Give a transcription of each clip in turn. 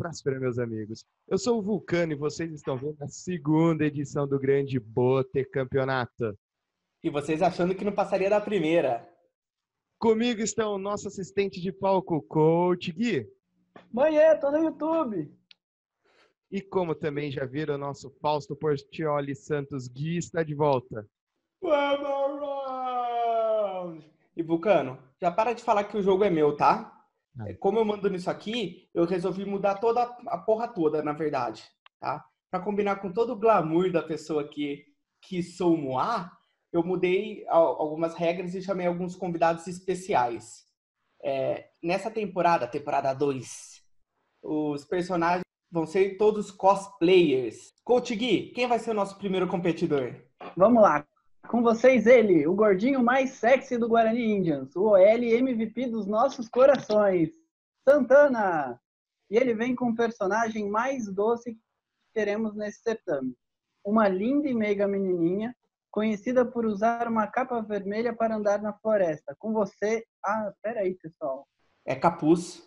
próspera, meus amigos. Eu sou o Vulcano e vocês estão vendo a segunda edição do Grande Bote Campeonato. E vocês achando que não passaria da primeira. Comigo estão o nosso assistente de palco, Coach Gui. Manhã, tô no YouTube. E como também já viram, o nosso Fausto Portioli Santos Gui está de volta. E Vulcano, já para de falar que o jogo é meu, tá? É. Como eu mando nisso aqui, eu resolvi mudar toda a porra toda, na verdade, tá? Para combinar com todo o glamour da pessoa que, que sou Moá, eu mudei algumas regras e chamei alguns convidados especiais. É, nessa temporada, temporada 2, os personagens vão ser todos cosplayers. Coach Gui, quem vai ser o nosso primeiro competidor? Vamos lá. Com vocês ele, o gordinho mais sexy do Guarani Indians, o OL MVP dos nossos corações, Santana. E ele vem com o personagem mais doce que teremos nesse certame. Uma linda e meiga menininha, conhecida por usar uma capa vermelha para andar na floresta. Com você... Ah, peraí, pessoal. É capuz.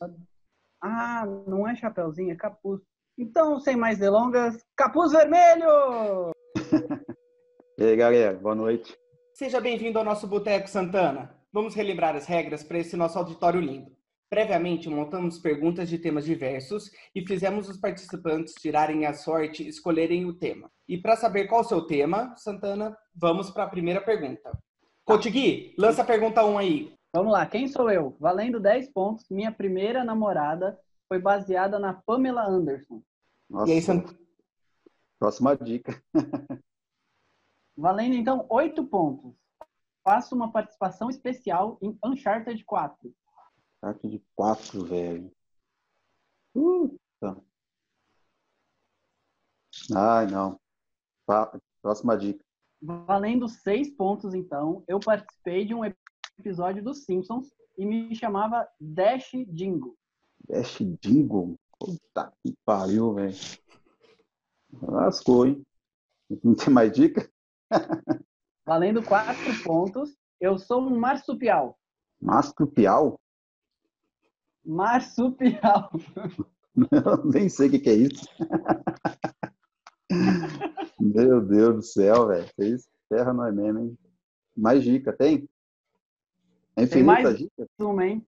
Ah, não é chapeuzinho, é capuz. Então, sem mais delongas, capuz vermelho! E aí, galera, boa noite. Seja bem-vindo ao nosso Boteco Santana. Vamos relembrar as regras para esse nosso auditório lindo. Previamente, montamos perguntas de temas diversos e fizemos os participantes tirarem a sorte e escolherem o tema. E para saber qual o seu tema, Santana, vamos para a primeira pergunta. Cotigui, lança a pergunta 1 aí. Vamos lá, quem sou eu? Valendo 10 pontos, minha primeira namorada foi baseada na Pamela Anderson. Nossa. E aí, Sant... Próxima dica. Valendo então oito pontos. Faço uma participação especial em Uncharted 4. Uncharted 4, velho. Puta. Ai, não. Próxima dica. Valendo seis pontos, então, eu participei de um episódio dos Simpsons e me chamava Dash Dingo. Dash Dingo? Puta que pariu, velho. Lascou, hein? Não tem mais dica? Valendo quatro pontos. Eu sou um marsupial. Marsupial? Marsupial. Eu nem sei o que, que é isso. Meu Deus do céu, velho. Fez terra não é mesmo, hein? Mais dica, tem? É tem mais dica? uma, hein?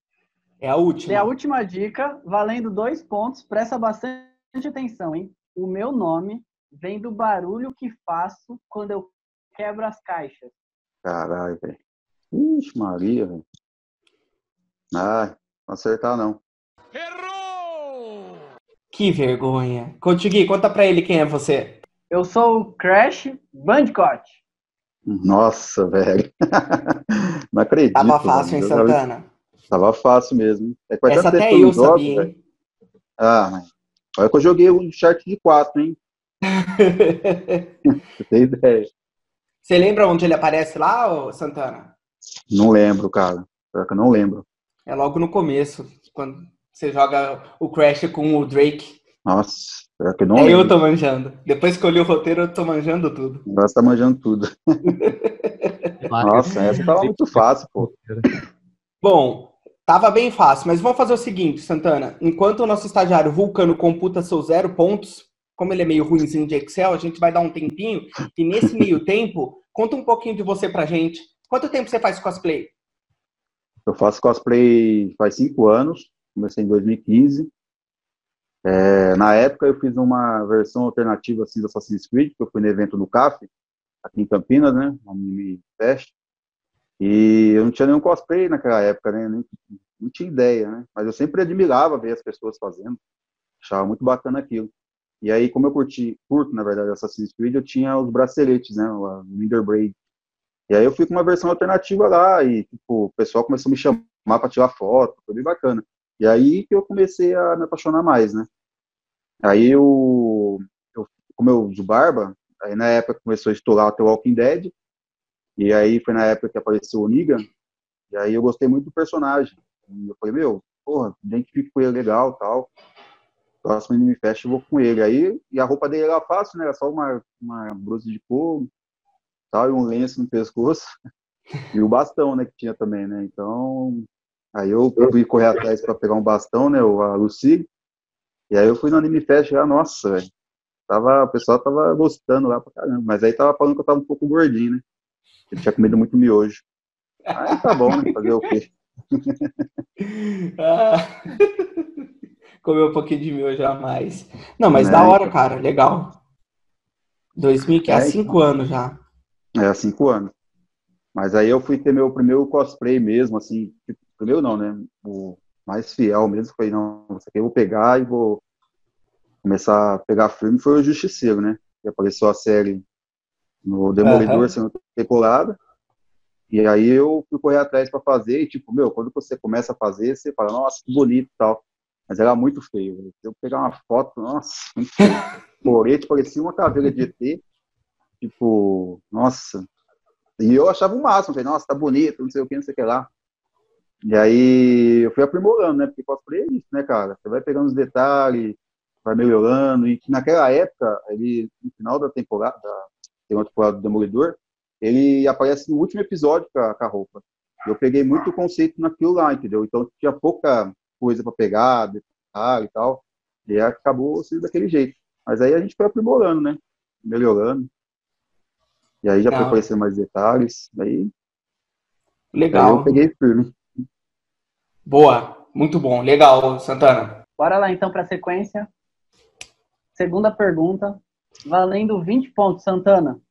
É a última. É a última dica, valendo dois pontos. Presta bastante atenção, hein? O meu nome vem do barulho que faço quando eu quebra as caixas. Caralho, velho. Ixi, Maria, velho. Ah, não acertar não. Errou! Que vergonha. Contigui, conta pra ele quem é você. Eu sou o Crash Bandicoot. Nossa, velho. não acredito. Tava fácil, hein, Santana? Tava fácil mesmo. É Essa até eu sabia, hein? Ah, mas... Olha que eu joguei um chart de 4, hein? Você tem ideia. Você lembra onde ele aparece lá, Santana? Não lembro, cara. Pior que eu não lembro. É logo no começo, quando você joga o Crash com o Drake. Nossa, pior que eu não é, lembro. eu tô manjando. Depois que eu li o roteiro, eu tô manjando tudo. Agora você tá manjando tudo. Nossa, essa tava muito fácil, pô. Bom, tava bem fácil, mas vamos fazer o seguinte, Santana. Enquanto o nosso estagiário Vulcano computa seus zero pontos, como ele é meio ruimzinho de Excel, a gente vai dar um tempinho. E nesse meio tempo, conta um pouquinho de você pra gente. Quanto tempo você faz cosplay? Eu faço cosplay faz cinco anos. Comecei em 2015. É, na época eu fiz uma versão alternativa assim, do Assassin's Creed, que eu fui no evento do CAF, aqui em Campinas, né? No Mini Fest. E eu não tinha nenhum cosplay naquela época, né? Nem, não tinha ideia, né? Mas eu sempre admirava ver as pessoas fazendo. Achava muito bacana aquilo. E aí, como eu curti, curto, na verdade, Assassin's Creed, eu tinha os braceletes, né, o Leader Braid. E aí eu fui com uma versão alternativa lá e, tipo, o pessoal começou a me chamar para tirar foto, foi bem bacana. E aí que eu comecei a me apaixonar mais, né. Aí eu, eu como eu uso barba, aí na época começou a estourar o The Walking Dead, e aí foi na época que apareceu o Negan, e aí eu gostei muito do personagem. E eu falei, meu, porra, identifico ele legal tal próximo Anime Fest eu vou com ele. Aí, e a roupa dele era fácil, né? Era só uma, uma blusa de couro, tal, e um lenço no pescoço. E o bastão, né, que tinha também, né? Então, aí eu fui correr atrás para pegar um bastão, né, a Lucy. E aí eu fui no Anime Fest lá, nossa, velho. Tava, o pessoal tava gostando lá pra caramba. Mas aí tava falando que eu tava um pouco gordinho, né? Eu tinha comido muito miojo. Aí tá bom, né? Fazer o quê? ah, comeu um pouquinho de miojo a mais. Não, mas é, da hora, então. cara. Legal. 2000, que é, há cinco então. anos já. É, há cinco anos. Mas aí eu fui ter meu primeiro cosplay mesmo, assim. Tipo, primeiro não, né? O mais fiel mesmo. Foi, não, isso aqui eu vou pegar e vou começar a pegar filme. Foi o Justiceiro, né? Que apareceu a série no Demolidor uhum. sendo temporada. E aí eu fui correr atrás para fazer, e tipo, meu, quando você começa a fazer, você fala, nossa, que bonito e tal. Mas era muito feio. Véio. Se eu pegar uma foto, nossa, muito. Porete parecia uma caveira de ET. Tipo, nossa. E eu achava o máximo, falei, nossa, tá bonito, não sei o que, não sei o que lá. E aí eu fui aprimorando, né? Porque cosplay é isso, né, cara? Você vai pegando os detalhes, vai melhorando. E naquela época, ele, no final da temporada, tem uma temporada do Demolidor, ele aparece no último episódio com a, com a roupa. Eu peguei muito conceito naquilo lá, entendeu? Então tinha pouca coisa para pegar, detalhe e tal. E acabou sendo daquele jeito. Mas aí a gente foi aprimorando, né? Melhorando. E aí já Legal. foi aparecendo mais detalhes. Aí, Legal. Aí eu peguei firme. Boa, muito bom. Legal, Santana. Bora lá então para a sequência. Segunda pergunta, valendo 20 pontos, Santana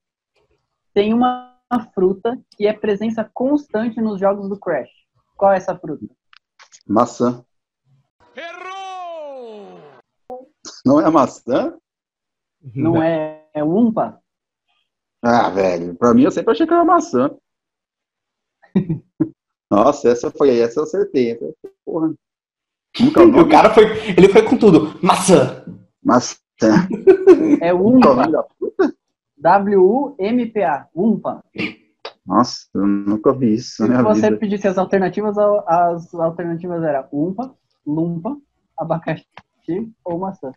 tem uma fruta que é presença constante nos jogos do Crash. Qual é essa fruta? Maçã. Errou! Não é maçã? Não é, é umpa? Ah, velho, pra mim eu sempre achei que era maçã. Nossa, essa foi, essa eu acertei. Essa, porra. o cara foi, ele foi com tudo. Maçã. Maçã. É umpa. W-U-M-P-A. Umpa. Nossa, eu nunca vi isso. Se você vida. pedisse as alternativas, as alternativas eram Umpa, Lumpa, abacaxi ou maçã.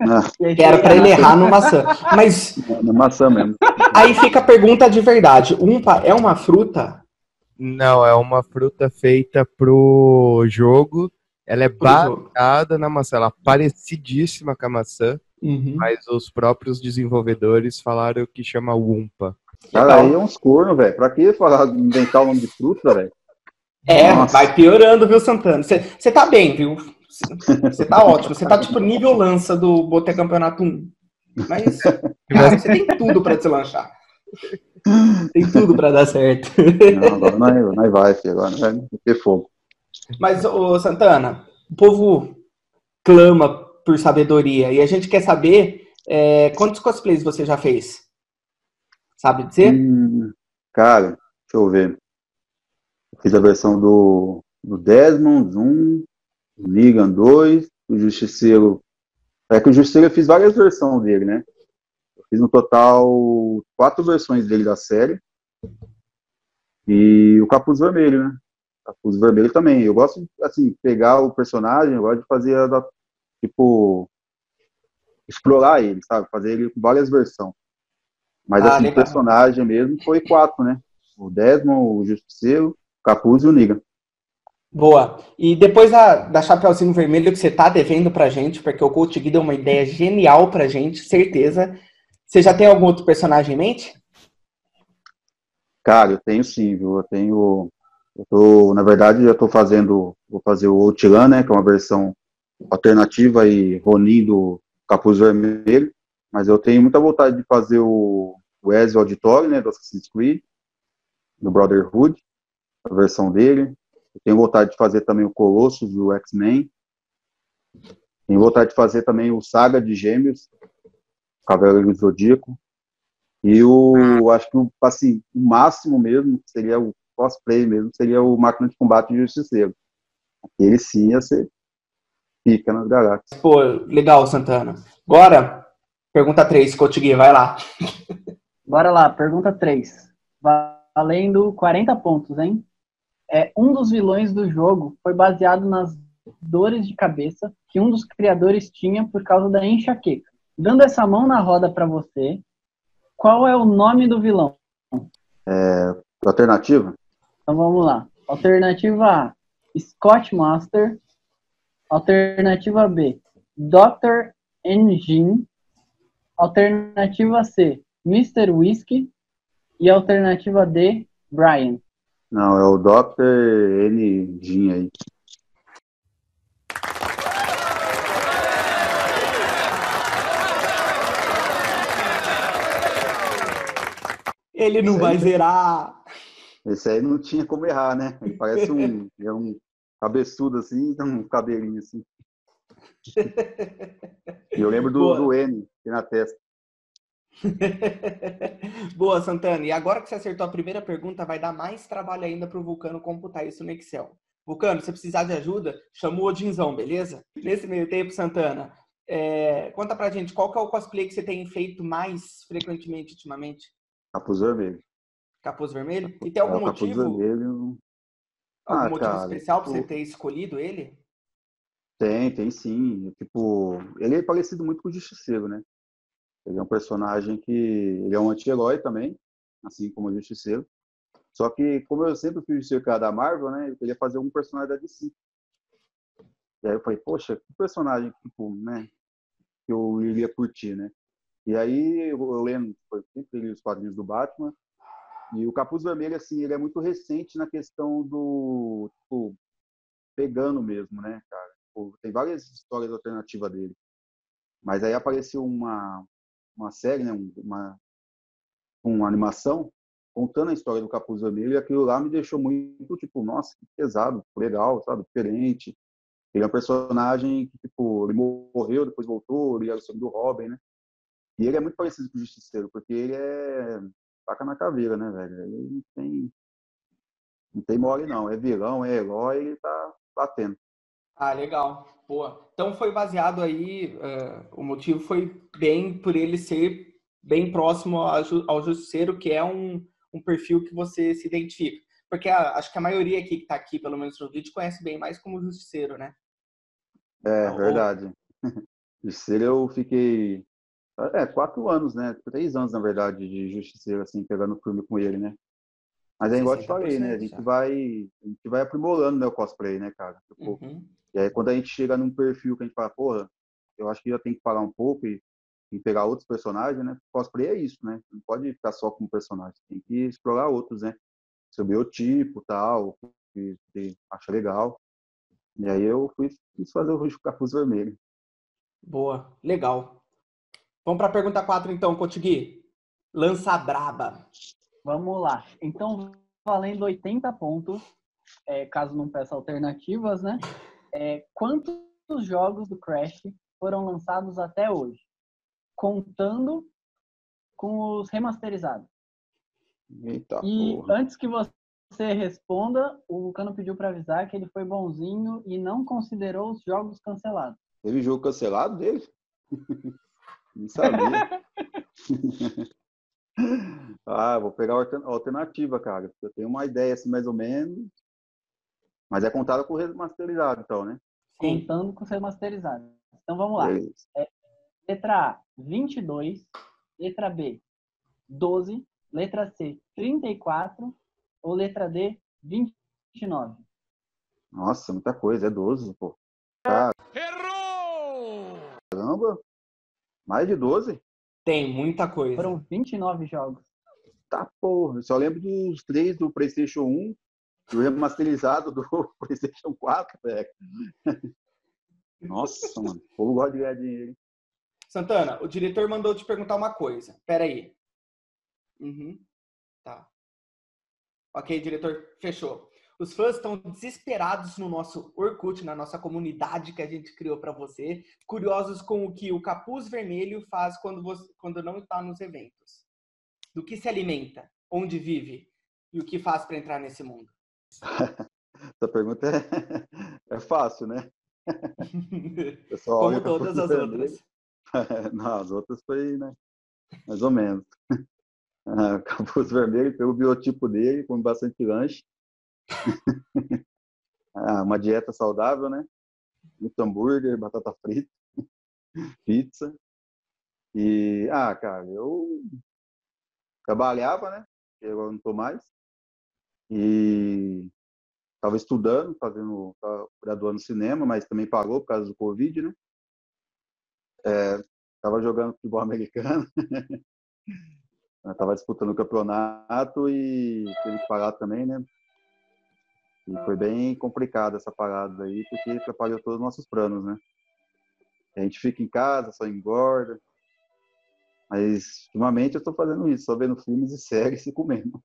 Ah, era para ele errar no maçã. Mas. No maçã mesmo. Aí fica a pergunta de verdade: Umpa é uma fruta? Não, é uma fruta feita pro jogo. Ela é baseada na maçã. Ela é parecidíssima com a maçã. Uhum. Mas os próprios desenvolvedores falaram que chama Wumpa. Cara, aí é uns cornos, velho. Pra que falar, inventar o nome de fruta, velho? É, Nossa. vai piorando, viu, Santana? Você tá bem, viu? Você tá ótimo. Você tá tipo nível lança do Bote Campeonato 1. Mas você tem tudo pra deslanchar. Tem tudo pra dar certo. Não, agora não, não vai, filho. Agora vai ter fogo. Mas, ô Santana, o povo clama por sabedoria. E a gente quer saber é, quantos cosplays você já fez? Sabe dizer? Hum, cara, deixa eu ver. Eu fiz a versão do, do Desmond 1, Negan 2, o Justiceiro. É que o Justiceiro eu fiz várias versões dele, né? Eu fiz no total quatro versões dele da série. E o Capuz Vermelho, né? Capuz Vermelho também. Eu gosto de, assim, pegar o personagem, eu gosto de fazer a tipo, explorar ele, sabe? Fazer ele com várias versões. Mas, ah, assim, o personagem mesmo foi quatro, né? O Desmond, o Justiceiro, o Capuz e o Negan. Boa. E depois da, da Chapeuzinho Vermelho que você tá devendo pra gente, porque o Coach Gui deu uma ideia genial pra gente, certeza. Você já tem algum outro personagem em mente? Cara, eu tenho sim, viu? Eu tenho. Eu tô, na verdade, já tô fazendo. Vou fazer o Outland, né? Que é uma versão alternativa e Ronin do Capuz Vermelho, mas eu tenho muita vontade de fazer o, o Ezio Auditore, né, do Assassin's Creed, do Brotherhood, a versão dele. Eu tenho vontade de fazer também o Colossus do X-Men. Tenho vontade de fazer também o Saga de Gêmeos, Cavaleiro do Zodíaco. E o, acho que o, assim, o máximo mesmo seria o cosplay mesmo, seria o Máquina de Combate de Justiceiro. Aquele sim ia ser fica nas galáxias. Pô, legal, Santana. Agora, pergunta 3, Cotigui, vai lá. Bora lá, pergunta 3. Valendo 40 pontos, hein? É, um dos vilões do jogo foi baseado nas dores de cabeça que um dos criadores tinha por causa da enxaqueca. Dando essa mão na roda para você, qual é o nome do vilão? É, alternativa? Então vamos lá. Alternativa A, Scott Master. Alternativa B, Dr. Engine. Alternativa C, Mr. Whiskey. E alternativa D, Brian. Não, é o Dr. Engine aí. Ele não vai zerar. Esse aí não tinha como errar, né? Ele parece um, é um cabeçudo assim, um cabelinho assim. E eu lembro do, do N na testa. Boa, Santana. E agora que você acertou a primeira pergunta, vai dar mais trabalho ainda para o Vulcano computar isso no Excel. Vulcano, se precisar de ajuda, chama o Odinzão, beleza? Nesse meio tempo, Santana, é, conta pra gente qual que é o cosplay que você tem feito mais frequentemente ultimamente? Capuz vermelho. Capuz vermelho? E tem algum é, motivo? Capuz vermelho. Algum ah, motivo cara, especial para você ter escolhido ele? Tem, tem sim. Tipo, ele é parecido muito com o Justiceiro, né? Ele é um personagem que. Ele é um anti-herói também, assim como o Justiceiro. Só que, como eu sempre fui cercado da Marvel, né? Eu queria fazer um personagem da DC. E aí eu falei, poxa, que personagem, tipo, né? Que eu iria curtir, né? E aí eu, lendo, sempre li os quadrinhos do Batman, e o Capuz Vermelho, assim, ele é muito recente na questão do, tipo, pegando mesmo, né, cara? Tipo, tem várias histórias alternativas dele. Mas aí apareceu uma, uma série, né, uma, uma animação contando a história do Capuz Vermelho e aquilo lá me deixou muito, tipo, nossa, que pesado, legal, sabe, diferente. Ele é um personagem que, tipo, ele morreu, depois voltou, ele era o sangue do Robin, né? E ele é muito parecido com o Justiceiro, porque ele é taca na caveira, né, velho? Ele não tem. Não tem mole, não. É vilão, é herói, ele tá batendo. Ah, legal. Boa. Então foi baseado aí, uh, o motivo foi bem por ele ser bem próximo ao Justiceiro, que é um, um perfil que você se identifica. Porque a, acho que a maioria aqui que está aqui, pelo menos no vídeo, conhece bem mais como Justiceiro, né? É, então, verdade. Justiceiro eu fiquei é, quatro anos, né? Três anos, na verdade, de justiceiro, assim, pegando filme com ele, né? Mas é igual eu te falei, né? A gente vai, a gente vai aprimorando né, o cosplay, né, cara? Tipo, uhum. E aí quando a gente chega num perfil que a gente fala, porra, eu acho que já tem que parar um pouco e, e pegar outros personagens, né? Cosplay é isso, né? Não pode ficar só com um personagem, tem que explorar outros, né? Seu biotipo tal, que você acha legal. E aí eu fui quis fazer o capuz vermelho. Boa, legal. Vamos para a pergunta 4 então, Cotigui. Lança braba. Vamos lá. Então, valendo 80 pontos, é, caso não peça alternativas, né? É, quantos jogos do Crash foram lançados até hoje? Contando com os remasterizados. Eita, e porra. antes que você responda, o Vulcano pediu para avisar que ele foi bonzinho e não considerou os jogos cancelados. Teve jogo cancelado dele? Não sabia. ah, vou pegar a alternativa, cara. Eu tenho uma ideia assim, mais ou menos. Mas é contada com remasterizado, então, né? Contando com remasterizado. Então vamos lá. É, letra A, 22. Letra B, 12. Letra C, 34. Ou letra D, 29. Nossa, muita coisa. É 12, pô. Cara. Errou! Caramba. Mais de 12? Tem muita coisa. Foram 29 jogos. Tá, porra. Só lembro dos três do PlayStation 1 e o remasterizado do PlayStation 4, velho. Nossa, mano. O povo gosta de ganhar dinheiro. Santana, o diretor mandou te perguntar uma coisa. Pera aí. Uhum. Tá. Ok, diretor, fechou. Os fãs estão desesperados no nosso Orkut, na nossa comunidade que a gente criou para você, curiosos com o que o capuz vermelho faz quando, você, quando não está nos eventos. Do que se alimenta, onde vive e o que faz para entrar nesse mundo? Essa pergunta é, é fácil, né? Como todas as vermelho. outras. Não, as outras foi, né? Mais ou menos. capuz vermelho, pelo biotipo dele, com bastante lanche. Ah, uma dieta saudável, né? Muito hambúrguer, batata frita, pizza. E, ah, cara, eu trabalhava, né? Eu não tô mais. E estava estudando, fazendo, graduando cinema, mas também pagou por causa do Covid, né? é, tava jogando futebol americano. tava disputando o campeonato e teve que parar também, né? E foi bem complicado essa parada aí, porque atrapalhou todos os nossos planos, né? A gente fica em casa, só engorda. Mas, ultimamente, eu estou fazendo isso, só vendo filmes e séries e comendo.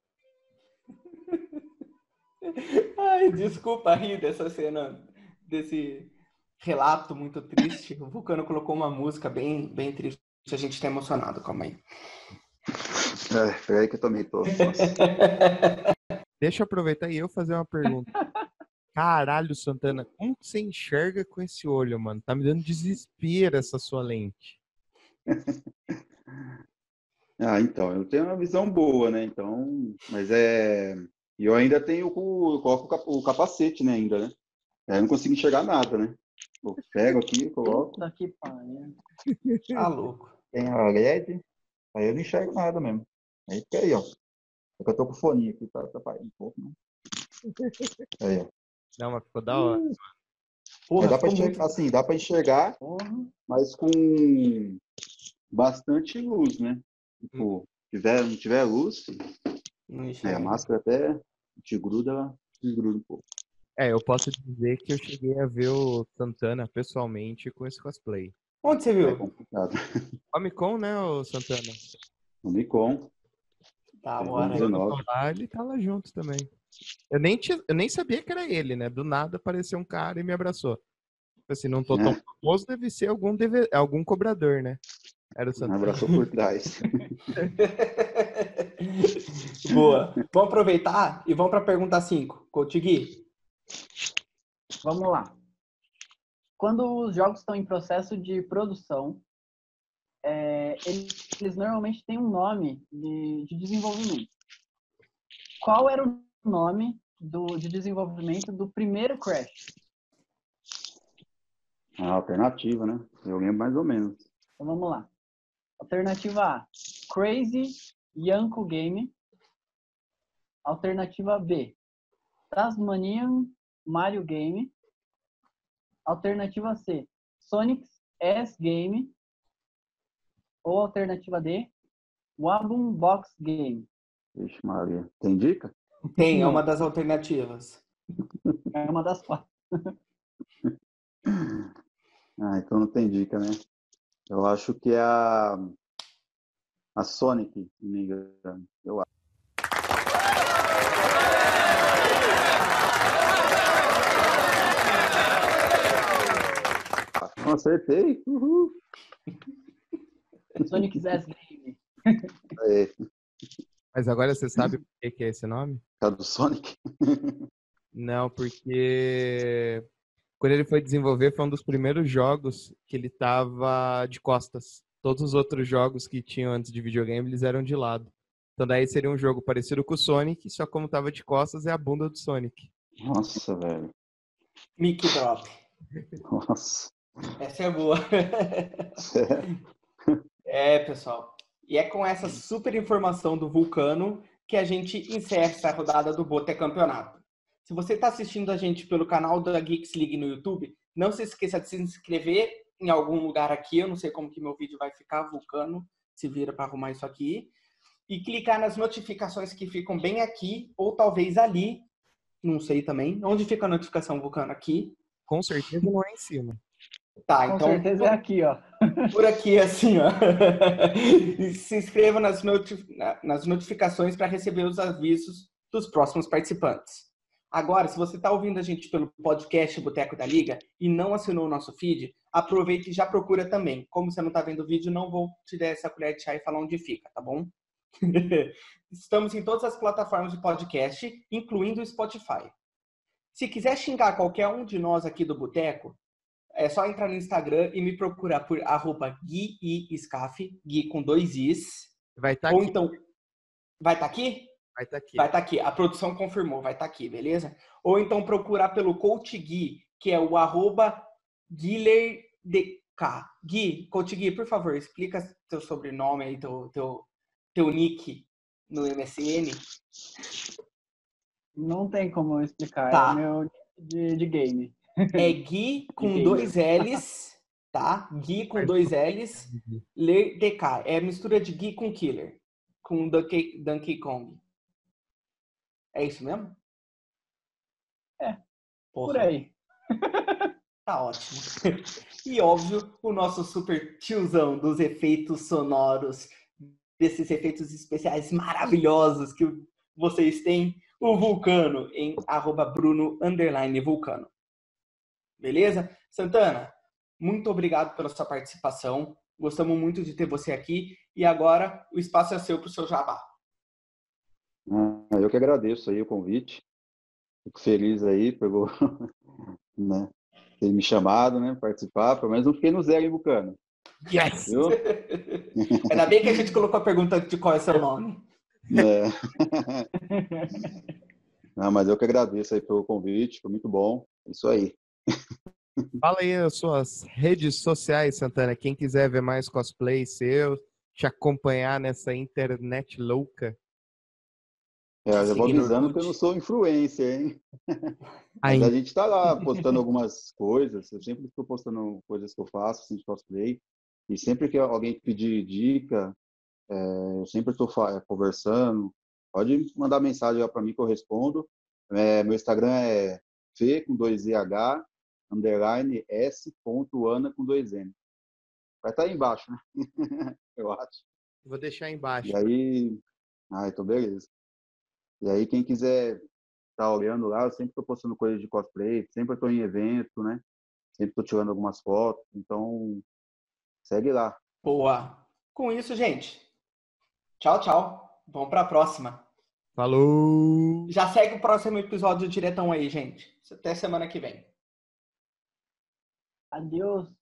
Ai, desculpa rir dessa cena, desse relato muito triste. O Vulcano colocou uma música bem, bem triste. A gente está emocionado, calma aí. É, peraí que eu também tô. Deixa eu aproveitar e eu fazer uma pergunta. Caralho, Santana, como você enxerga com esse olho, mano? Tá me dando desespero essa sua lente. ah, então, eu tenho uma visão boa, né? Então, mas é. E eu ainda tenho o. Eu coloco o capacete, né? Ainda, né? Aí eu não consigo enxergar nada, né? Eu pego aqui, coloco. Daqui, pariu. Tá louco. Tem a LED, aí eu não enxergo nada mesmo. Aí fica aí, ó. É que eu tô com o fone aqui, tá atrapalhando um pouco, né? Aí, ó. Não, mas ficou da hora. Hum. Porra, dá para enxergar, muito... assim, dá para enxergar, Porra. mas com bastante luz, né? Tipo, hum. tiver, não tiver luz, é, a máscara até te gruda, te gruda um pouco. É, eu posso dizer que eu cheguei a ver o Santana pessoalmente com esse cosplay. Onde você viu? É complicado. Comic Con, né, o Santana? Comic Con. Tá, bora. Ele tá lá junto também. Eu nem, tinha, eu nem sabia que era ele, né? Do nada apareceu um cara e me abraçou. Tipo assim, não tô tão é. famoso, deve ser algum, deve, algum cobrador, né? Era o Santana. Me abraçou por trás. Boa. Vamos aproveitar e vamos para a pergunta 5. Cotigui. Vamos lá. Quando os jogos estão em processo de produção, é, eles, eles, normalmente têm um nome de, de desenvolvimento. Qual era o nome do, de desenvolvimento do primeiro Crash? A alternativa, né? Eu lembro mais ou menos. Então vamos lá. Alternativa A, Crazy Yanko Game. Alternativa B, Tasmanian Mario Game. Alternativa C, Sonic's S Game. Ou alternativa D, Wabum Box Game. Vixe, Maria. Tem dica? Tem, é uma das alternativas. É uma das quatro. ah, então não tem dica, né? Eu acho que é a, a Sonic, se me engano. Eu acho. Não acertei. Uhul. Sonic Zest Game. É. Mas agora você sabe por que é esse nome? É do Sonic? Não, porque quando ele foi desenvolver foi um dos primeiros jogos que ele tava de costas. Todos os outros jogos que tinham antes de videogame, eles eram de lado. Então daí seria um jogo parecido com o Sonic, só como tava de costas é a bunda do Sonic. Nossa, velho. Mickey Drop. Nossa. Essa é boa. É, pessoal. E é com essa super informação do Vulcano que a gente encerra essa rodada do Bote Campeonato. Se você está assistindo a gente pelo canal da Geeks League no YouTube, não se esqueça de se inscrever em algum lugar aqui. Eu não sei como que meu vídeo vai ficar, Vulcano se vira para arrumar isso aqui. E clicar nas notificações que ficam bem aqui, ou talvez ali, não sei também. Onde fica a notificação, Vulcano? Aqui? Com certeza não é em cima. Tá, Com então. Com certeza é aqui, ó. Por aqui, assim, ó. E se inscreva nas, notif nas notificações para receber os avisos dos próximos participantes. Agora, se você está ouvindo a gente pelo podcast Boteco da Liga e não assinou o nosso feed, aproveite e já procura também. Como você não está vendo o vídeo, não vou te dar essa colher de chá e falar onde fica, tá bom? Estamos em todas as plataformas de podcast, incluindo o Spotify. Se quiser xingar qualquer um de nós aqui do Boteco, é só entrar no Instagram e me procurar por arroba Gui e Scaf, Gui com dois Is. Vai estar tá Ou então. Vai estar tá aqui? Vai estar tá aqui. Vai estar tá aqui. A produção confirmou, vai estar tá aqui, beleza? Ou então procurar pelo Coach Gui, que é o arroba GuilerDK. Gui, Coach Gui, por favor, explica teu sobrenome aí, teu, teu, teu nick no MSN. Não tem como eu explicar. Tá. É meu de, de game. É Gui com dois L's tá? Gui com dois L's, Ler DK. É mistura de Gui com Killer, com Donkey, Donkey Kong. É isso mesmo? É. Porra. Por aí. Tá ótimo. E óbvio, o nosso super tiozão dos efeitos sonoros, desses efeitos especiais maravilhosos que vocês têm, o Vulcano, em arroba Bruno Vulcano. Beleza? Santana, muito obrigado pela sua participação. Gostamos muito de ter você aqui. E agora o espaço é seu para o seu jabá. Eu que agradeço aí o convite. Fico feliz aí pelo, né, ter me chamado, né, participar. Pelo menos não fiquei no zero em Vulcano. Yes! Viu? Ainda bem que a gente colocou a pergunta de qual é seu nome. É. Não, mas eu que agradeço aí pelo convite, foi muito bom. Isso aí. Fala aí as suas redes sociais, Santana. Quem quiser ver mais cosplay seu, te acompanhar nessa internet louca. É, eu já vou avisando que eu não sou influencer, hein? Mas a gente tá lá postando algumas coisas. Eu sempre estou postando coisas que eu faço, assim, de cosplay. E sempre que alguém pedir dica, é, eu sempre estou conversando. Pode mandar mensagem para mim que eu respondo. É, meu Instagram é F com dois h underline S ponto Ana com dois N. Vai estar tá aí embaixo, né? eu acho. Vou deixar embaixo. E aí, ah, então beleza. E aí, quem quiser estar tá olhando lá, eu sempre estou postando coisas de cosplay, sempre estou em evento, né? Sempre estou tirando algumas fotos, então segue lá. Boa. Com isso, gente. Tchau, tchau. Vamos para a próxima. Falou! Já segue o próximo episódio diretão aí, gente. Até semana que vem. adiós.